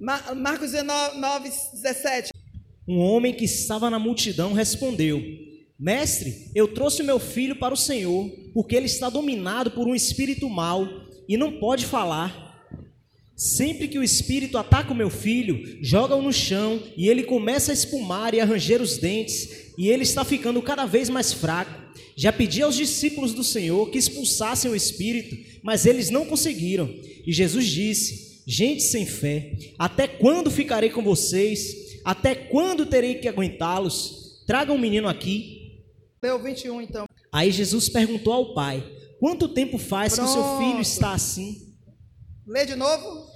Marcos 19, 17. Um homem que estava na multidão respondeu: Mestre, eu trouxe meu filho para o Senhor, porque ele está dominado por um espírito mau e não pode falar. Sempre que o espírito ataca o meu filho, joga-o no chão e ele começa a espumar e a ranger os dentes, e ele está ficando cada vez mais fraco. Já pedi aos discípulos do Senhor que expulsassem o espírito, mas eles não conseguiram. E Jesus disse: Gente sem fé, até quando ficarei com vocês? Até quando terei que aguentá-los? Tragam o um menino aqui. Leu 21 então. Aí Jesus perguntou ao pai: Quanto tempo faz Pronto. que o seu filho está assim? Lê de novo.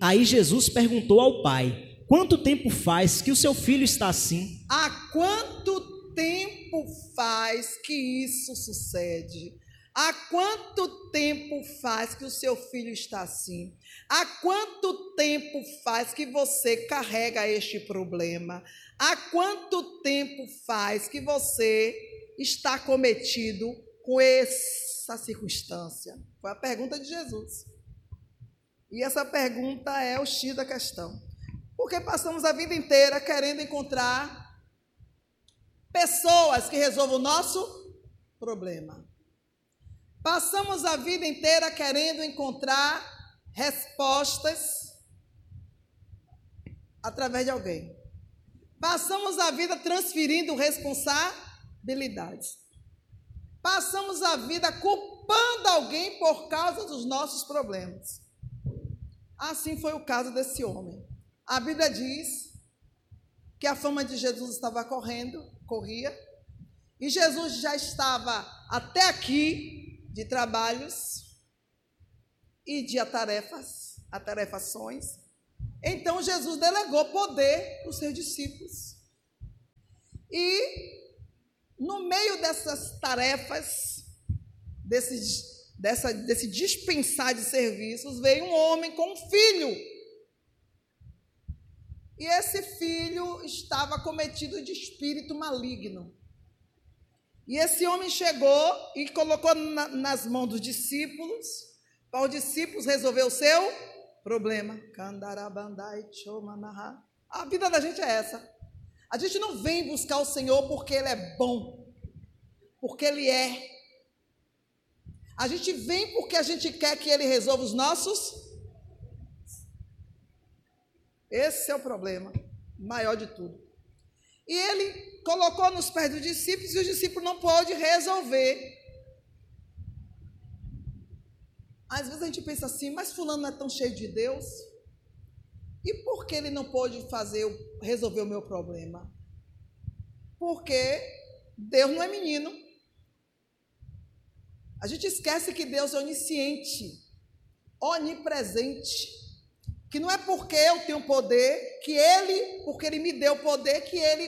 Aí Jesus perguntou ao pai: Quanto tempo faz que o seu filho está assim? Há quanto tempo faz que isso sucede? Há quanto tempo faz que o seu filho está assim? Há quanto tempo faz que você carrega este problema? Há quanto tempo faz que você está cometido com essa circunstância? Foi a pergunta de Jesus. E essa pergunta é o X da questão. Porque passamos a vida inteira querendo encontrar pessoas que resolvam o nosso problema. Passamos a vida inteira querendo encontrar respostas através de alguém. Passamos a vida transferindo responsabilidades. Passamos a vida culpando alguém por causa dos nossos problemas. Assim foi o caso desse homem. A Bíblia diz que a fama de Jesus estava correndo, corria, e Jesus já estava até aqui de trabalhos e de atarefas, atarefações. Então Jesus delegou poder para os seus discípulos. E no meio dessas tarefas, desse, dessa, desse dispensar de serviços, veio um homem com um filho e esse filho estava cometido de espírito maligno. E esse homem chegou e colocou na, nas mãos dos discípulos, para os discípulos resolver o seu problema. A vida da gente é essa. A gente não vem buscar o Senhor porque Ele é bom, porque Ele é. A gente vem porque a gente quer que Ele resolva os nossos esse é o problema maior de tudo. E ele colocou nos pés dos discípulos e os discípulos não podem resolver. Às vezes a gente pensa assim, mas fulano não é tão cheio de Deus? E por que ele não pode fazer resolver o meu problema? Porque Deus não é menino. A gente esquece que Deus é onisciente, onipresente que não é porque eu tenho poder, que ele, porque ele me deu poder, que ele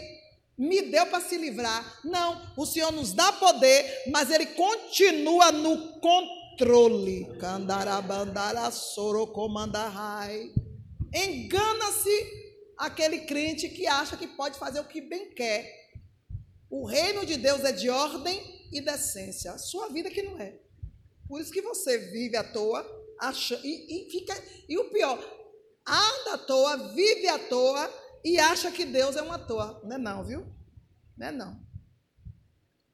me deu para se livrar. Não, o Senhor nos dá poder, mas ele continua no controle. Engana-se aquele crente que acha que pode fazer o que bem quer. O reino de Deus é de ordem e decência. Sua vida que não é. Por isso que você vive à toa, acha, e, e fica. E o pior, anda à toa, vive à toa e acha que Deus é uma toa. Não é não, viu? Não é não.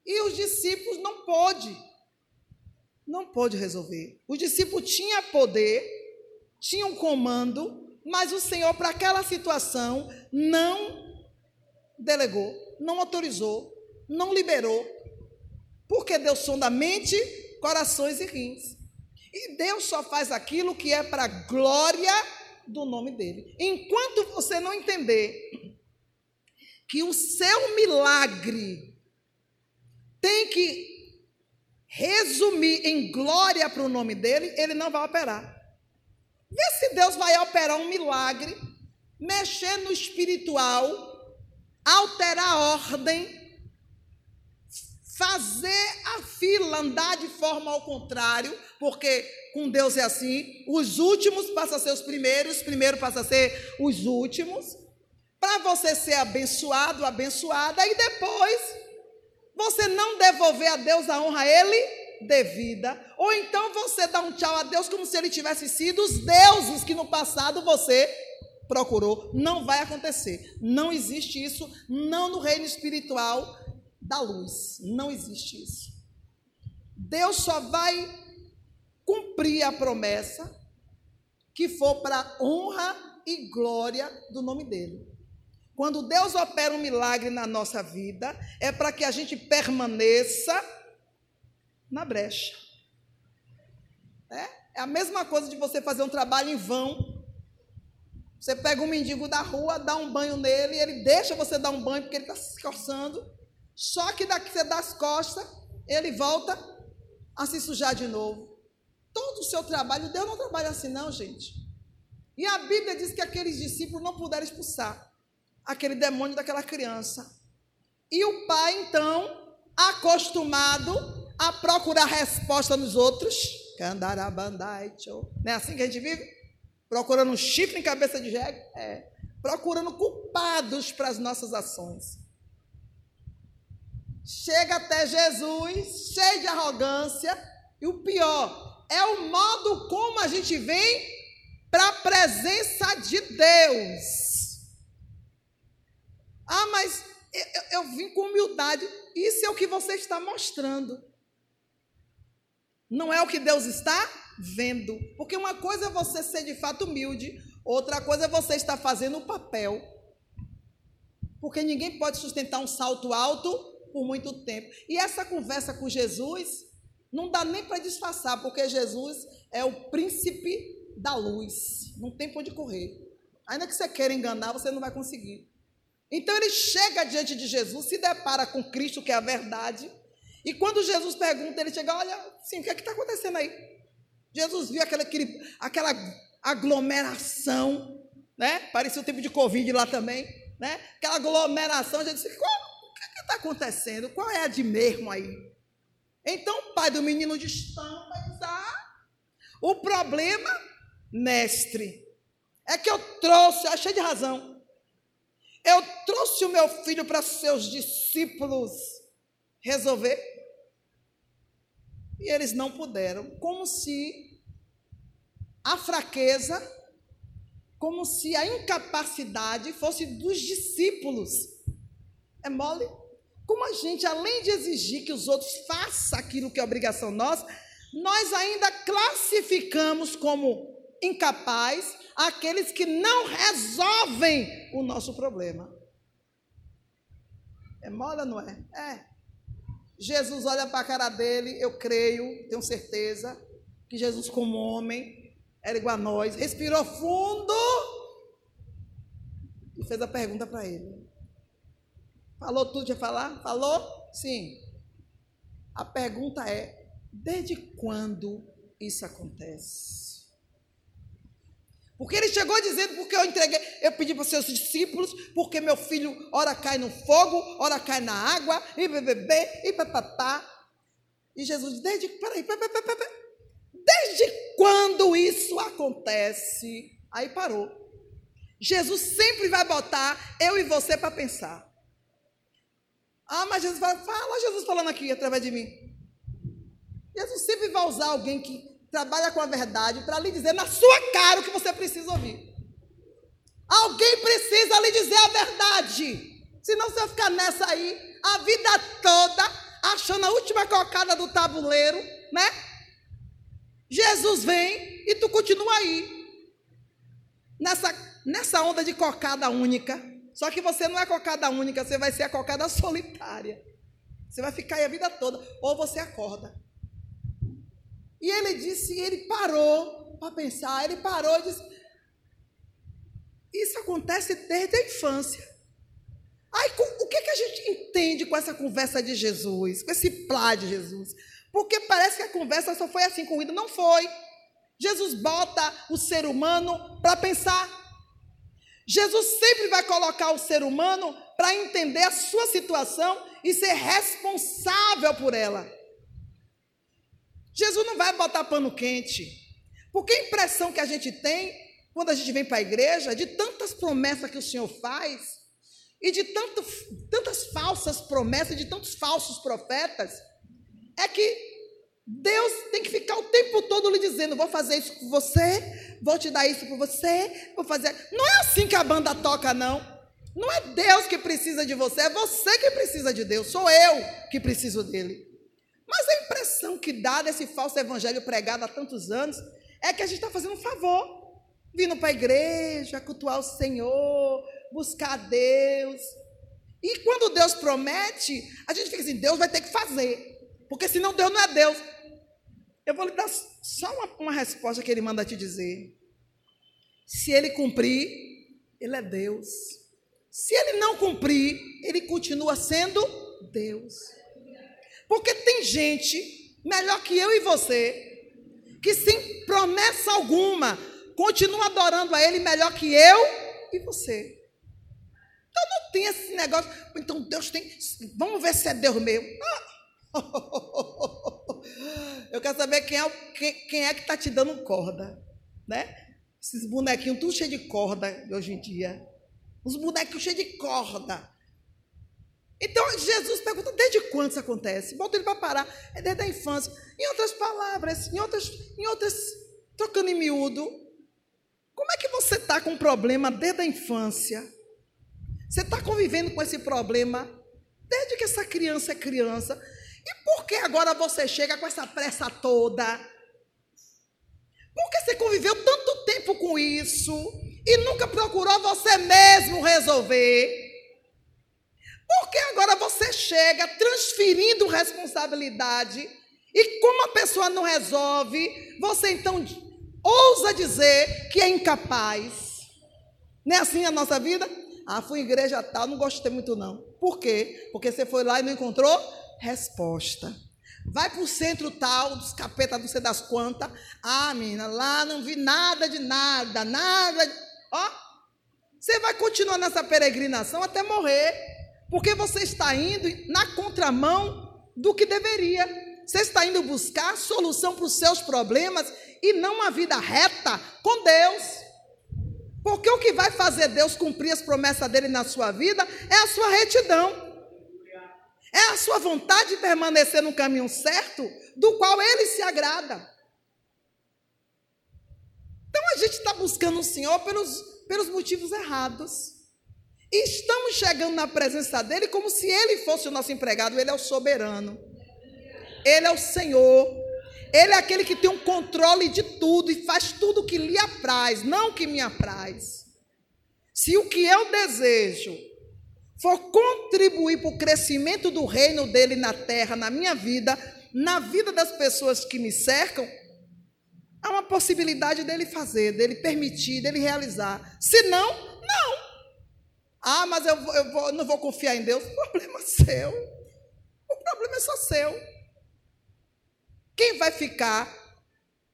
E os discípulos não pôde. Não pôde resolver. Os discípulos tinham poder, tinham comando, mas o Senhor, para aquela situação, não delegou, não autorizou, não liberou. Porque Deus sonda mente, corações e rins. E Deus só faz aquilo que é para glória do nome dele. Enquanto você não entender que o seu milagre tem que resumir em glória para o nome dele, ele não vai operar. Vê se Deus vai operar um milagre, mexer no espiritual, alterar a ordem, fazer a fila andar de forma ao contrário, porque com Deus é assim, os últimos passam a ser os primeiros, os primeiros passam a ser os últimos, para você ser abençoado, abençoada, e depois você não devolver a Deus a honra a Ele devida, ou então você dá um tchau a Deus como se Ele tivesse sido os deuses que no passado você procurou, não vai acontecer. Não existe isso, não no reino espiritual da luz. Não existe isso. Deus só vai cumprir a promessa que for para honra e glória do nome dele. Quando Deus opera um milagre na nossa vida, é para que a gente permaneça na brecha. É? é a mesma coisa de você fazer um trabalho em vão você pega um mendigo da rua, dá um banho nele, ele deixa você dar um banho porque ele está se coçando. Só que daqui você dá as costas, ele volta a se sujar de novo. Todo o seu trabalho, Deus não trabalha assim, não, gente. E a Bíblia diz que aqueles discípulos não puderam expulsar aquele demônio daquela criança. E o pai, então, acostumado a procurar resposta nos outros, não é assim que a gente vive? Procurando um chifre em cabeça de jegue? É. Procurando culpados para as nossas ações. Chega até Jesus, cheio de arrogância, e o pior, é o modo como a gente vem para a presença de Deus. Ah, mas eu, eu, vim com humildade. Isso é o que você está mostrando. Não é o que Deus está vendo. Porque uma coisa é você ser de fato humilde, outra coisa é você estar fazendo o papel. Porque ninguém pode sustentar um salto alto por muito tempo. E essa conversa com Jesus não dá nem para disfarçar, porque Jesus é o príncipe da luz. Não tem para onde correr. Ainda que você queira enganar, você não vai conseguir. Então ele chega diante de Jesus, se depara com Cristo, que é a verdade. E quando Jesus pergunta, ele chega, olha, sim, o que é está acontecendo aí? Jesus viu aquela, aquele, aquela aglomeração, né? Parecia o tempo de Covid lá também, né? Aquela aglomeração, Jesus disse, qual, está acontecendo? Qual é a de mesmo aí? Então o pai do menino diz, não, mas ah, o problema, mestre, é que eu trouxe, achei de razão, eu trouxe o meu filho para seus discípulos resolver. E eles não puderam, como se a fraqueza, como se a incapacidade fosse dos discípulos. É mole? Como a gente, além de exigir que os outros façam aquilo que é obrigação nossa, nós ainda classificamos como incapaz aqueles que não resolvem o nosso problema. É mole ou não é? É. Jesus olha para a cara dele, eu creio, tenho certeza, que Jesus, como homem, era igual a nós, respirou fundo e fez a pergunta para ele. Falou tudo que ia falar? Falou? Sim. A pergunta é: desde quando isso acontece? Porque ele chegou dizendo, porque eu entreguei, eu pedi para os seus discípulos, porque meu filho ora cai no fogo, ora cai na água, e bebê, e papapá. E Jesus desde, peraí, peraí, peraí, peraí, desde quando isso acontece? Aí parou. Jesus sempre vai botar eu e você para pensar. Ah, mas Jesus vai, fala Jesus falando aqui através de mim. Jesus sempre vai usar alguém que trabalha com a verdade para lhe dizer na sua cara o que você precisa ouvir. Alguém precisa lhe dizer a verdade. Senão você vai ficar nessa aí a vida toda achando a última cocada do tabuleiro, né? Jesus vem e tu continua aí. Nessa, nessa onda de cocada única. Só que você não é cocada única, você vai ser a cocada solitária. Você vai ficar aí a vida toda. Ou você acorda. E ele disse, ele parou para pensar, ele parou e disse: Isso acontece desde a infância. Aí, o que, que a gente entende com essa conversa de Jesus, com esse plá de Jesus? Porque parece que a conversa só foi assim com Não foi. Jesus bota o ser humano para pensar. Jesus sempre vai colocar o ser humano para entender a sua situação e ser responsável por ela. Jesus não vai botar pano quente. Porque a impressão que a gente tem quando a gente vem para a igreja, de tantas promessas que o Senhor faz, e de tanto, tantas falsas promessas, de tantos falsos profetas, é que Deus tem que ficar o tempo todo lhe dizendo: vou fazer isso por você, vou te dar isso por você, vou fazer. Não é assim que a banda toca, não. Não é Deus que precisa de você, é você que precisa de Deus, sou eu que preciso dele. Mas a impressão que dá desse falso evangelho pregado há tantos anos é que a gente está fazendo um favor, vindo para a igreja, cultuar o Senhor, buscar a Deus. E quando Deus promete, a gente fica assim: Deus vai ter que fazer, porque senão Deus não é Deus. Eu vou lhe dar só uma, uma resposta que ele manda te dizer. Se ele cumprir, ele é Deus. Se ele não cumprir, ele continua sendo Deus. Porque tem gente melhor que eu e você, que sem promessa alguma continua adorando a Ele melhor que eu e você. Então não tem esse negócio. Então Deus tem. Vamos ver se é Deus mesmo. Eu quero saber quem é, quem, quem é que está te dando corda, né? Esses bonequinhos tudo cheio de corda hoje em dia. Os bonequinhos cheios de corda. Então, Jesus pergunta: desde quando isso acontece? Bota ele para parar. É desde a infância. Em outras palavras, em outras, em outras, trocando em miúdo, como é que você está com um problema desde a infância? Você está convivendo com esse problema desde que essa criança é criança. E por que agora você chega com essa pressa toda? Por que você conviveu tanto tempo com isso e nunca procurou você mesmo resolver? Porque agora você chega transferindo responsabilidade e como a pessoa não resolve, você então ousa dizer que é incapaz. Não é assim a nossa vida? Ah, fui em igreja tal, não gostei muito não. Por quê? Porque você foi lá e não encontrou resposta. Vai para o centro tal, dos capetas, não sei das quantas. Ah, menina, lá não vi nada de nada, nada. De... Ó, você vai continuar nessa peregrinação até morrer. Porque você está indo na contramão do que deveria. Você está indo buscar solução para os seus problemas e não uma vida reta com Deus. Porque o que vai fazer Deus cumprir as promessas dele na sua vida é a sua retidão. É a sua vontade de permanecer no caminho certo, do qual ele se agrada. Então a gente está buscando o Senhor pelos, pelos motivos errados. E estamos chegando na presença dele como se ele fosse o nosso empregado. Ele é o soberano. Ele é o Senhor. Ele é aquele que tem um controle de tudo e faz tudo o que lhe apraz, não o que me apraz. Se o que eu desejo for contribuir para o crescimento do reino dele na terra, na minha vida, na vida das pessoas que me cercam, há uma possibilidade dele fazer, dele permitir, dele realizar. Se não, não. Ah, mas eu, eu vou, não vou confiar em Deus. O problema é seu. O problema é só seu. Quem vai ficar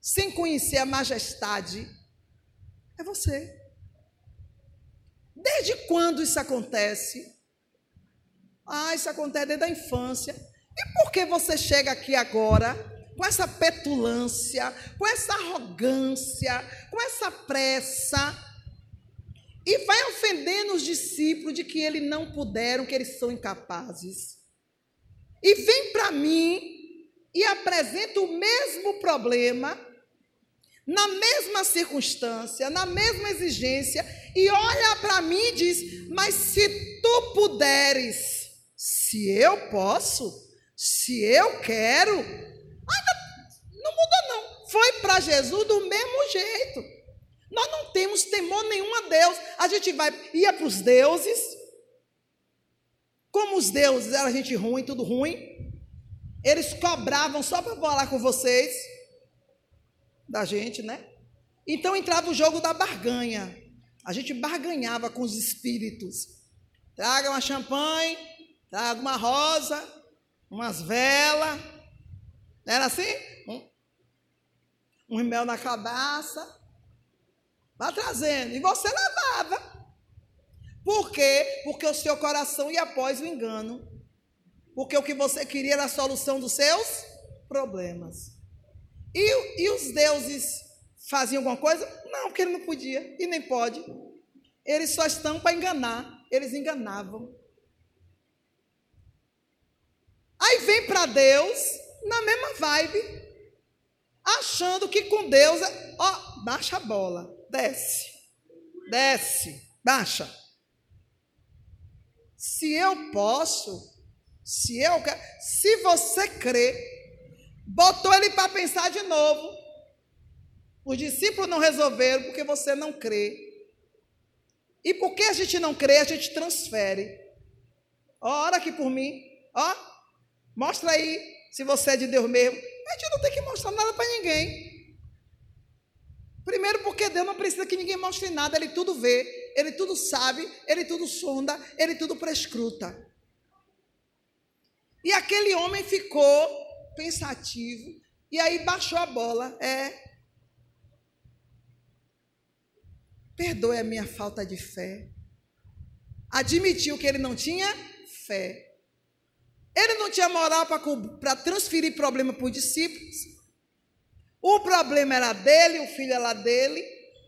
sem conhecer a majestade é você. Desde quando isso acontece? Ah, isso acontece desde a infância. E por que você chega aqui agora com essa petulância, com essa arrogância, com essa pressa? E vai ofendendo os discípulos de que eles não puderam, que eles são incapazes. E vem para mim e apresenta o mesmo problema, na mesma circunstância, na mesma exigência, e olha para mim e diz: Mas se tu puderes, se eu posso, se eu quero, ainda não mudou, não. Foi para Jesus do mesmo jeito. Nós não temos temor nenhum a Deus. A gente vai, ia para os deuses. Como os deuses eram gente ruim, tudo ruim. Eles cobravam só para falar com vocês. Da gente, né? Então entrava o jogo da barganha. A gente barganhava com os espíritos. Traga uma champanhe, traga uma rosa, umas velas. Era assim? Um, um mel na cabeça. Vá trazendo. E você levava. Por quê? Porque o seu coração ia após o engano. Porque o que você queria era a solução dos seus problemas. E, e os deuses faziam alguma coisa? Não, porque ele não podia e nem pode. Eles só estão para enganar. Eles enganavam. Aí vem para Deus na mesma vibe. achando que com Deus, é, ó, baixa a bola, desce, desce, baixa. Se eu posso, se eu quero, se você crê, botou ele para pensar de novo. Os discípulos não resolveram porque você não crê. E porque a gente não crê, a gente transfere. Ora aqui por mim. Ó, mostra aí se você é de Deus mesmo. A gente não tem que mostrar nada para ninguém. Primeiro, porque Deus não precisa que ninguém mostre nada, Ele tudo vê, Ele tudo sabe, Ele tudo sonda, Ele tudo prescruta. E aquele homem ficou pensativo, e aí baixou a bola. É, Perdoe a minha falta de fé. Admitiu que ele não tinha fé. Ele não tinha moral para transferir problema para os discípulos. O problema era dele, o filho era dele,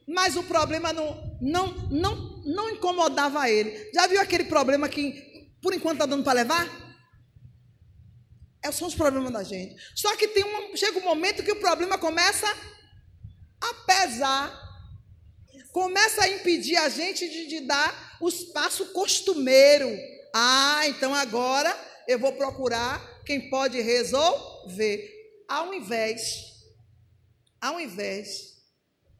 mas o problema não, não, não, não incomodava ele. Já viu aquele problema que por enquanto está dando para levar? É, são os problemas da gente. Só que tem um, chega um momento que o problema começa a pesar começa a impedir a gente de, de dar o espaço costumeiro. Ah, então agora eu vou procurar quem pode resolver. Ao invés, ao invés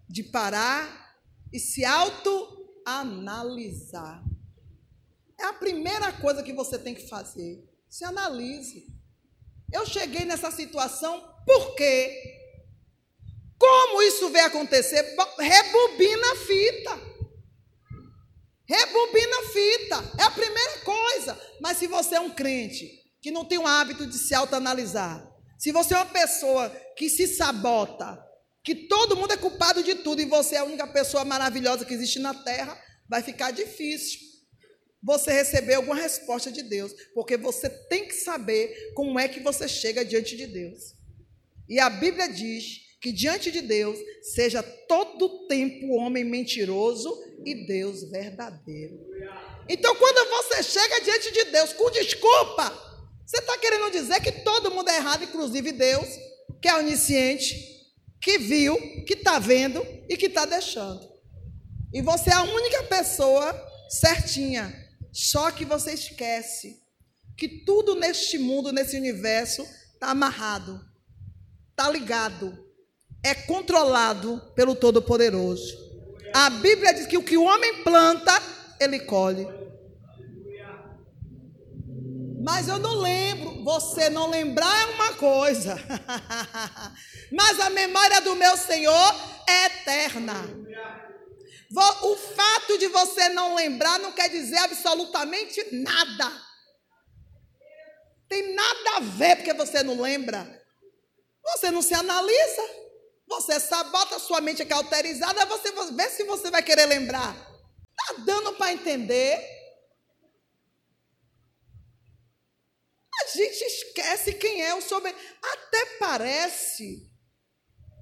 de parar e se autoanalisar. É a primeira coisa que você tem que fazer. Se analise. Eu cheguei nessa situação por quê? Como isso vai acontecer? Rebobina a fita. Rebobina a fita. É a primeira coisa. Mas se você é um crente que não tem o hábito de se autoanalisar, se você é uma pessoa que se sabota, que todo mundo é culpado de tudo e você é a única pessoa maravilhosa que existe na terra, vai ficar difícil você receber alguma resposta de Deus, porque você tem que saber como é que você chega diante de Deus. E a Bíblia diz que diante de Deus seja todo tempo homem mentiroso e Deus verdadeiro. Então, quando você chega diante de Deus com desculpa, você está querendo dizer que todo mundo é errado, inclusive Deus, que é onisciente, que viu, que está vendo e que está deixando. E você é a única pessoa certinha. Só que você esquece que tudo neste mundo, nesse universo, está amarrado, está ligado é controlado pelo Todo-Poderoso. A Bíblia diz que o que o homem planta, ele colhe. Mas eu não lembro. Você não lembrar é uma coisa. Mas a memória do meu Senhor é eterna. O fato de você não lembrar não quer dizer absolutamente nada. Tem nada a ver porque você não lembra. Você não se analisa. Você sabota sua mente é cauterizada, você vê se você vai querer lembrar. Tá dando para entender? A gente esquece quem é o soberano. Até parece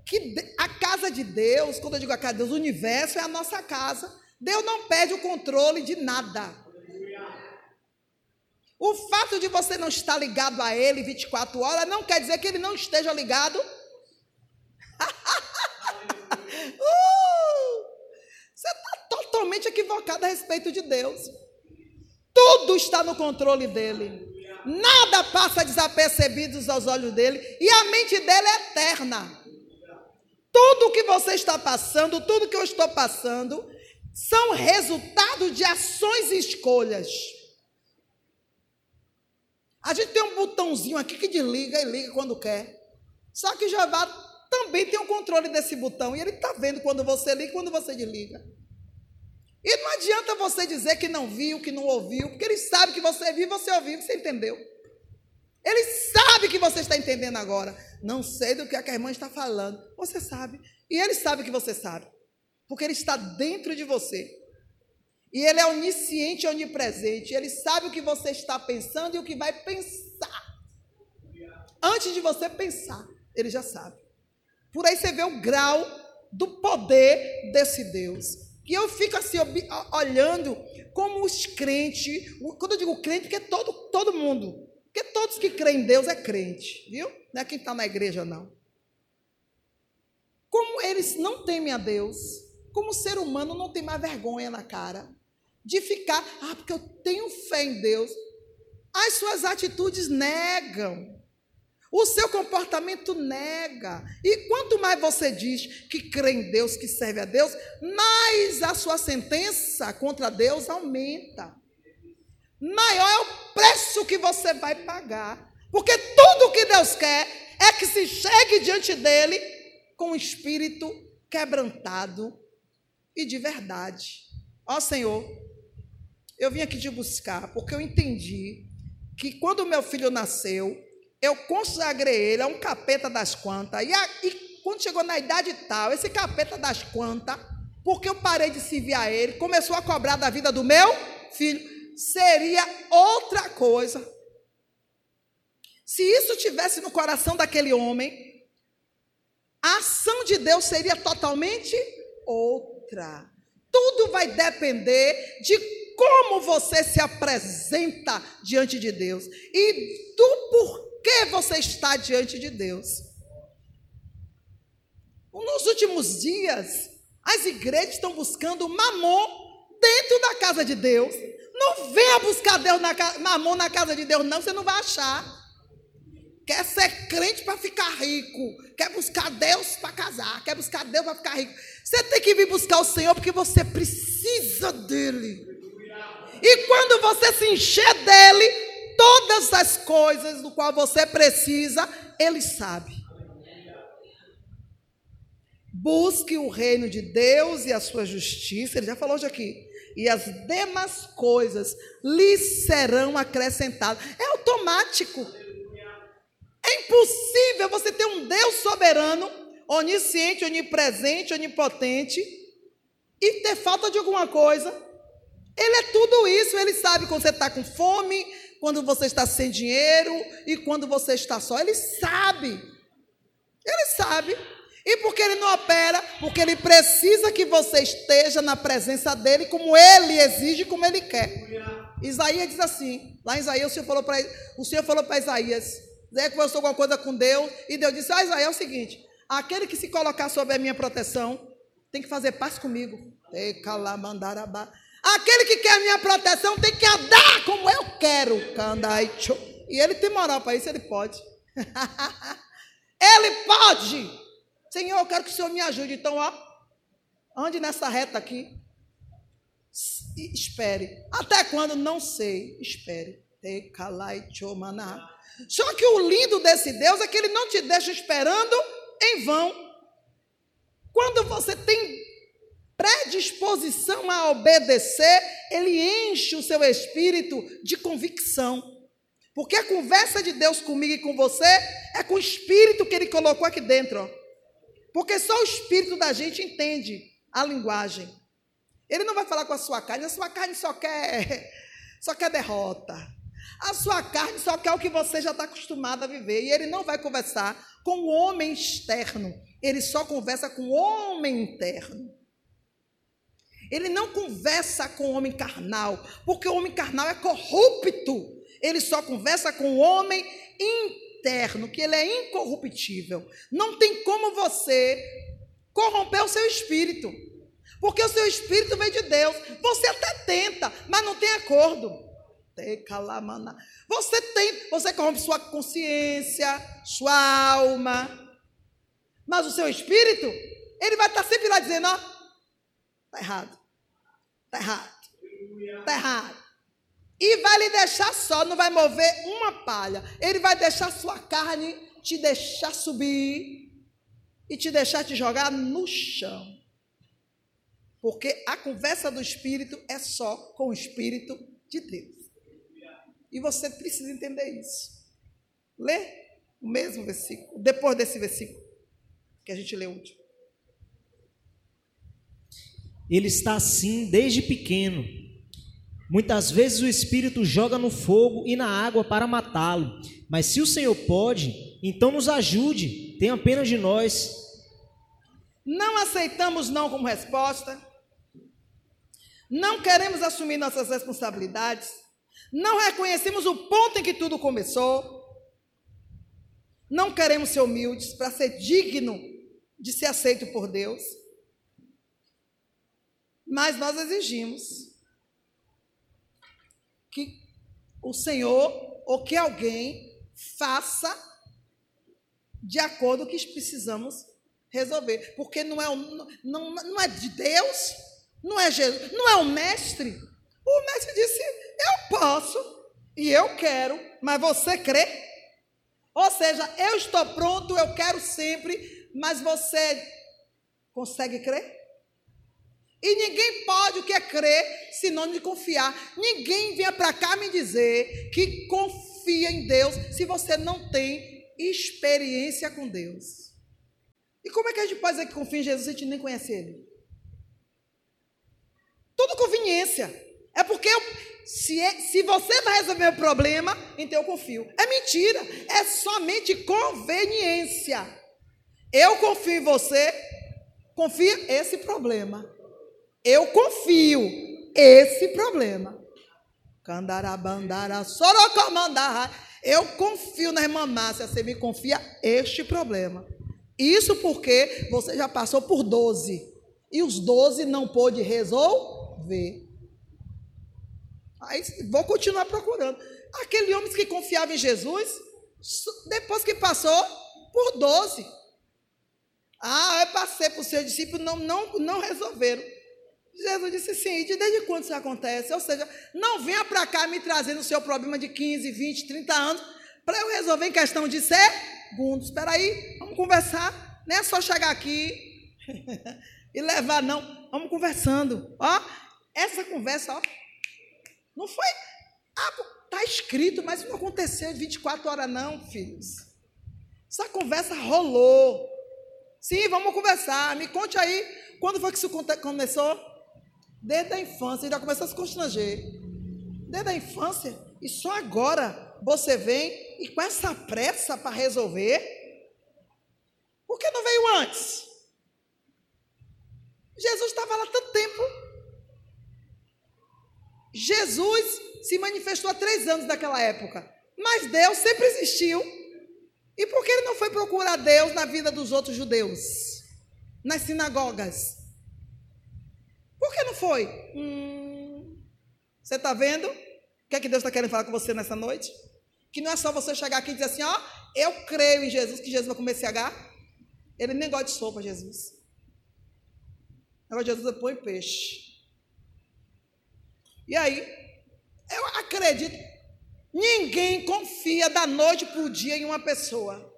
que a casa de Deus, quando eu digo a casa de Deus, o universo é a nossa casa. Deus não perde o controle de nada. O fato de você não estar ligado a Ele 24 horas não quer dizer que Ele não esteja ligado uh, você está totalmente equivocado a respeito de Deus. Tudo está no controle dele. Nada passa desapercebido aos olhos dele. E a mente dele é eterna. Tudo que você está passando, tudo que eu estou passando, são resultado de ações e escolhas. A gente tem um botãozinho aqui que desliga e liga quando quer. Só que Jeová também tem o controle desse botão. E ele está vendo quando você liga e quando você desliga. E não adianta você dizer que não viu, que não ouviu, porque ele sabe que você viu, você ouviu, você entendeu. Ele sabe que você está entendendo agora. Não sei do que a irmã está falando. Você sabe. E ele sabe que você sabe. Porque ele está dentro de você. E ele é onisciente onipresente. Ele sabe o que você está pensando e o que vai pensar. Antes de você pensar, ele já sabe. Por aí você vê o grau do poder desse Deus. E eu fico assim, olhando como os crentes, quando eu digo crente, porque é todo, todo mundo, porque todos que creem em Deus é crente, viu? Não é quem está na igreja, não. como eles não temem a Deus, como ser humano não tem mais vergonha na cara de ficar, ah, porque eu tenho fé em Deus. As suas atitudes negam. O seu comportamento nega. E quanto mais você diz que crê em Deus, que serve a Deus, mais a sua sentença contra Deus aumenta. Maior é o preço que você vai pagar. Porque tudo que Deus quer é que se chegue diante dele com o espírito quebrantado e de verdade. Ó Senhor, eu vim aqui te buscar porque eu entendi que quando meu filho nasceu, eu consagrei ele a um capeta das quantas. E, a, e quando chegou na idade tal, esse capeta das quantas, porque eu parei de servir a ele, começou a cobrar da vida do meu filho, seria outra coisa. Se isso tivesse no coração daquele homem, a ação de Deus seria totalmente outra. Tudo vai depender de como você se apresenta diante de Deus e do porquê você está diante de Deus. Nos últimos dias, as igrejas estão buscando mamon dentro da casa de Deus. Não venha buscar Deus na, mamon na casa de Deus, não, você não vai achar quer ser crente para ficar rico, quer buscar Deus para casar, quer buscar Deus para ficar rico. Você tem que vir buscar o Senhor porque você precisa dele. E quando você se encher dele, todas as coisas do qual você precisa, ele sabe. Busque o reino de Deus e a sua justiça, ele já falou hoje aqui. E as demais coisas lhe serão acrescentadas. É automático. É impossível você ter um Deus soberano, onisciente, onipresente, onipotente e ter falta de alguma coisa. Ele é tudo isso, ele sabe quando você está com fome, quando você está sem dinheiro e quando você está só. Ele sabe. Ele sabe. E por que ele não opera? Porque ele precisa que você esteja na presença dele como ele exige, como ele quer. Isaías diz assim, lá em Isaías o Senhor falou para o Senhor falou para Isaías, Zé conversou alguma coisa com Deus e Deus disse: Ah, Israel, é o seguinte: aquele que se colocar sob a minha proteção tem que fazer paz comigo. Aquele que quer minha proteção tem que andar como eu quero. E ele tem moral para isso, ele pode. ele pode. Senhor, eu quero que o Senhor me ajude. Então, ó, ande nessa reta aqui. Espere. Até quando? Não sei. Espere. Só que o lindo desse Deus é que ele não te deixa esperando em vão. Quando você tem predisposição a obedecer, ele enche o seu espírito de convicção. Porque a conversa de Deus comigo e com você é com o espírito que ele colocou aqui dentro. Ó. Porque só o espírito da gente entende a linguagem. Ele não vai falar com a sua carne, a sua carne só quer só quer derrota. A sua carne só quer o que você já está acostumado a viver. E ele não vai conversar com o homem externo. Ele só conversa com o homem interno. Ele não conversa com o homem carnal, porque o homem carnal é corrupto. Ele só conversa com o homem interno, que ele é incorruptível. Não tem como você corromper o seu espírito, porque o seu espírito vem de Deus. Você até tenta, mas não tem acordo. Você tem, você corrompe sua consciência, sua alma. Mas o seu espírito, ele vai estar sempre lá dizendo, ó, tá errado. Tá errado. Tá errado. E vai lhe deixar só, não vai mover uma palha. Ele vai deixar sua carne te deixar subir e te deixar te jogar no chão. Porque a conversa do espírito é só com o espírito de Deus. E você precisa entender isso. Lê o mesmo versículo, depois desse versículo que a gente leu último. Ele está assim desde pequeno. Muitas vezes o Espírito joga no fogo e na água para matá-lo. Mas se o Senhor pode, então nos ajude, tenha pena de nós. Não aceitamos não como resposta. Não queremos assumir nossas responsabilidades. Não reconhecemos o ponto em que tudo começou. Não queremos ser humildes para ser digno de ser aceito por Deus. Mas nós exigimos que o Senhor ou que alguém faça de acordo com o que precisamos resolver. Porque não é, não, não é de Deus, não é Jesus, não é o mestre. O mestre disse: Eu posso e eu quero, mas você crê? Ou seja, eu estou pronto, eu quero sempre, mas você consegue crer? E ninguém pode o que é crer, senão de confiar. Ninguém venha para cá me dizer que confia em Deus se você não tem experiência com Deus. E como é que a gente pode dizer que confia em Jesus se a gente nem conhece Ele? Tudo conveniência. É porque eu, se, é, se você vai resolver o problema, então eu confio. É mentira. É somente conveniência. Eu confio em você, confia esse problema. Eu confio esse problema. Candarabandara, sorocomandara. Eu confio na irmã Márcia, você me confia este problema. Isso porque você já passou por 12. E os 12 não pôde resolver. Aí vou continuar procurando. Aquele homem que confiava em Jesus, depois que passou por 12. Ah, eu passei os seus discípulos, não, não, não resolveram. Jesus disse assim: e desde quando isso acontece? Ou seja, não venha para cá me trazendo o seu problema de 15, 20, 30 anos para eu resolver em questão de segundos. Espera aí, vamos conversar. Não é só chegar aqui e levar, não. Vamos conversando. Ó, essa conversa, ó, não foi. Ah, está escrito, mas não aconteceu em 24 horas, não, filhos. Essa conversa rolou. Sim, vamos conversar. Me conte aí, quando foi que isso começou? Desde a infância, já começou a se constranger. Desde a infância, e só agora você vem e com essa pressa para resolver. Por que não veio antes? Jesus estava lá tanto tempo. Jesus se manifestou há três anos daquela época. Mas Deus sempre existiu. E por que ele não foi procurar Deus na vida dos outros judeus? Nas sinagogas? Que não foi? Hum, você está vendo? O que é que Deus está querendo falar com você nessa noite? Que não é só você chegar aqui e dizer assim, ó, eu creio em Jesus, que Jesus vai comer esse H. Ele nem gosta de sopa, Jesus. Agora Jesus é põe peixe. E aí, eu acredito, ninguém confia da noite para o dia em uma pessoa,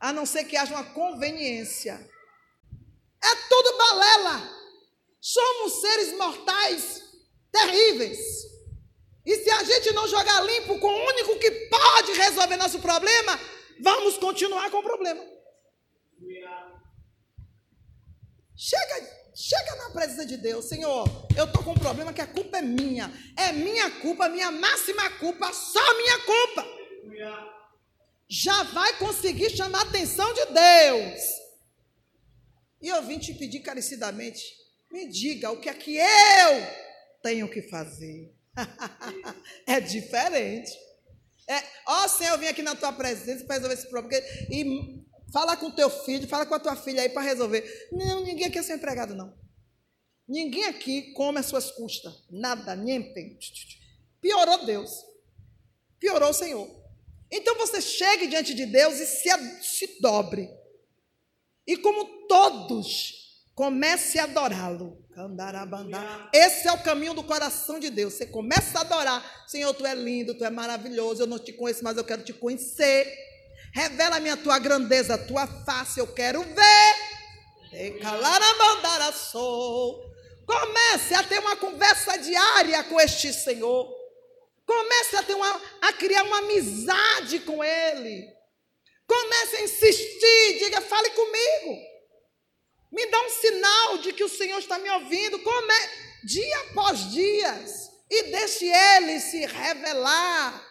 a não ser que haja uma conveniência. É tudo balela. Somos seres mortais terríveis. E se a gente não jogar limpo com o único que pode resolver nosso problema, vamos continuar com o problema. Chega, chega na presença de Deus, Senhor. Eu estou com um problema que a culpa é minha. É minha culpa, minha máxima culpa, só minha culpa. Já vai conseguir chamar a atenção de Deus. E eu vim te pedir carecidamente me diga o que é que eu tenho que fazer. é diferente. É, ó Senhor, eu vim aqui na tua presença para resolver esse problema. E fala com teu filho, fala com a tua filha aí para resolver. Não, ninguém aqui é seu empregado, não. Ninguém aqui come as suas custas. Nada, niente. Piorou Deus. Piorou o Senhor. Então você chegue diante de Deus e se, se dobre. E como todos Comece a adorá-lo. Esse é o caminho do coração de Deus. Você começa a adorar. Senhor, tu é lindo, tu é maravilhoso. Eu não te conheço, mas eu quero te conhecer. Revela-me a tua grandeza, a tua face. Eu quero ver. Comece a ter uma conversa diária com este Senhor. Comece a, ter uma, a criar uma amizade com Ele. Comece a insistir. Diga, fale comigo. Me dá um sinal de que o Senhor está me ouvindo, como é, dia após dias, e deixe Ele se revelar.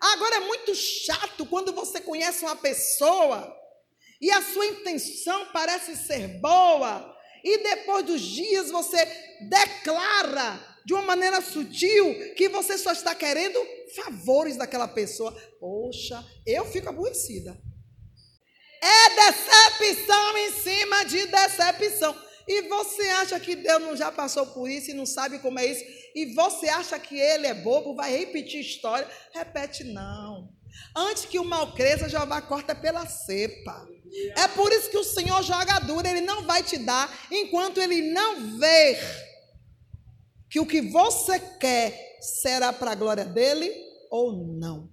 Agora é muito chato quando você conhece uma pessoa e a sua intenção parece ser boa, e depois dos dias você declara de uma maneira sutil que você só está querendo favores daquela pessoa. Poxa, eu fico aborrecida. É decepção em cima de decepção. E você acha que Deus não já passou por isso e não sabe como é isso? E você acha que ele é bobo, vai repetir história? Repete não. Antes que o mal cresça, Jeová corta pela cepa. É por isso que o Senhor joga duro, ele não vai te dar enquanto ele não ver que o que você quer será para a glória dele ou não.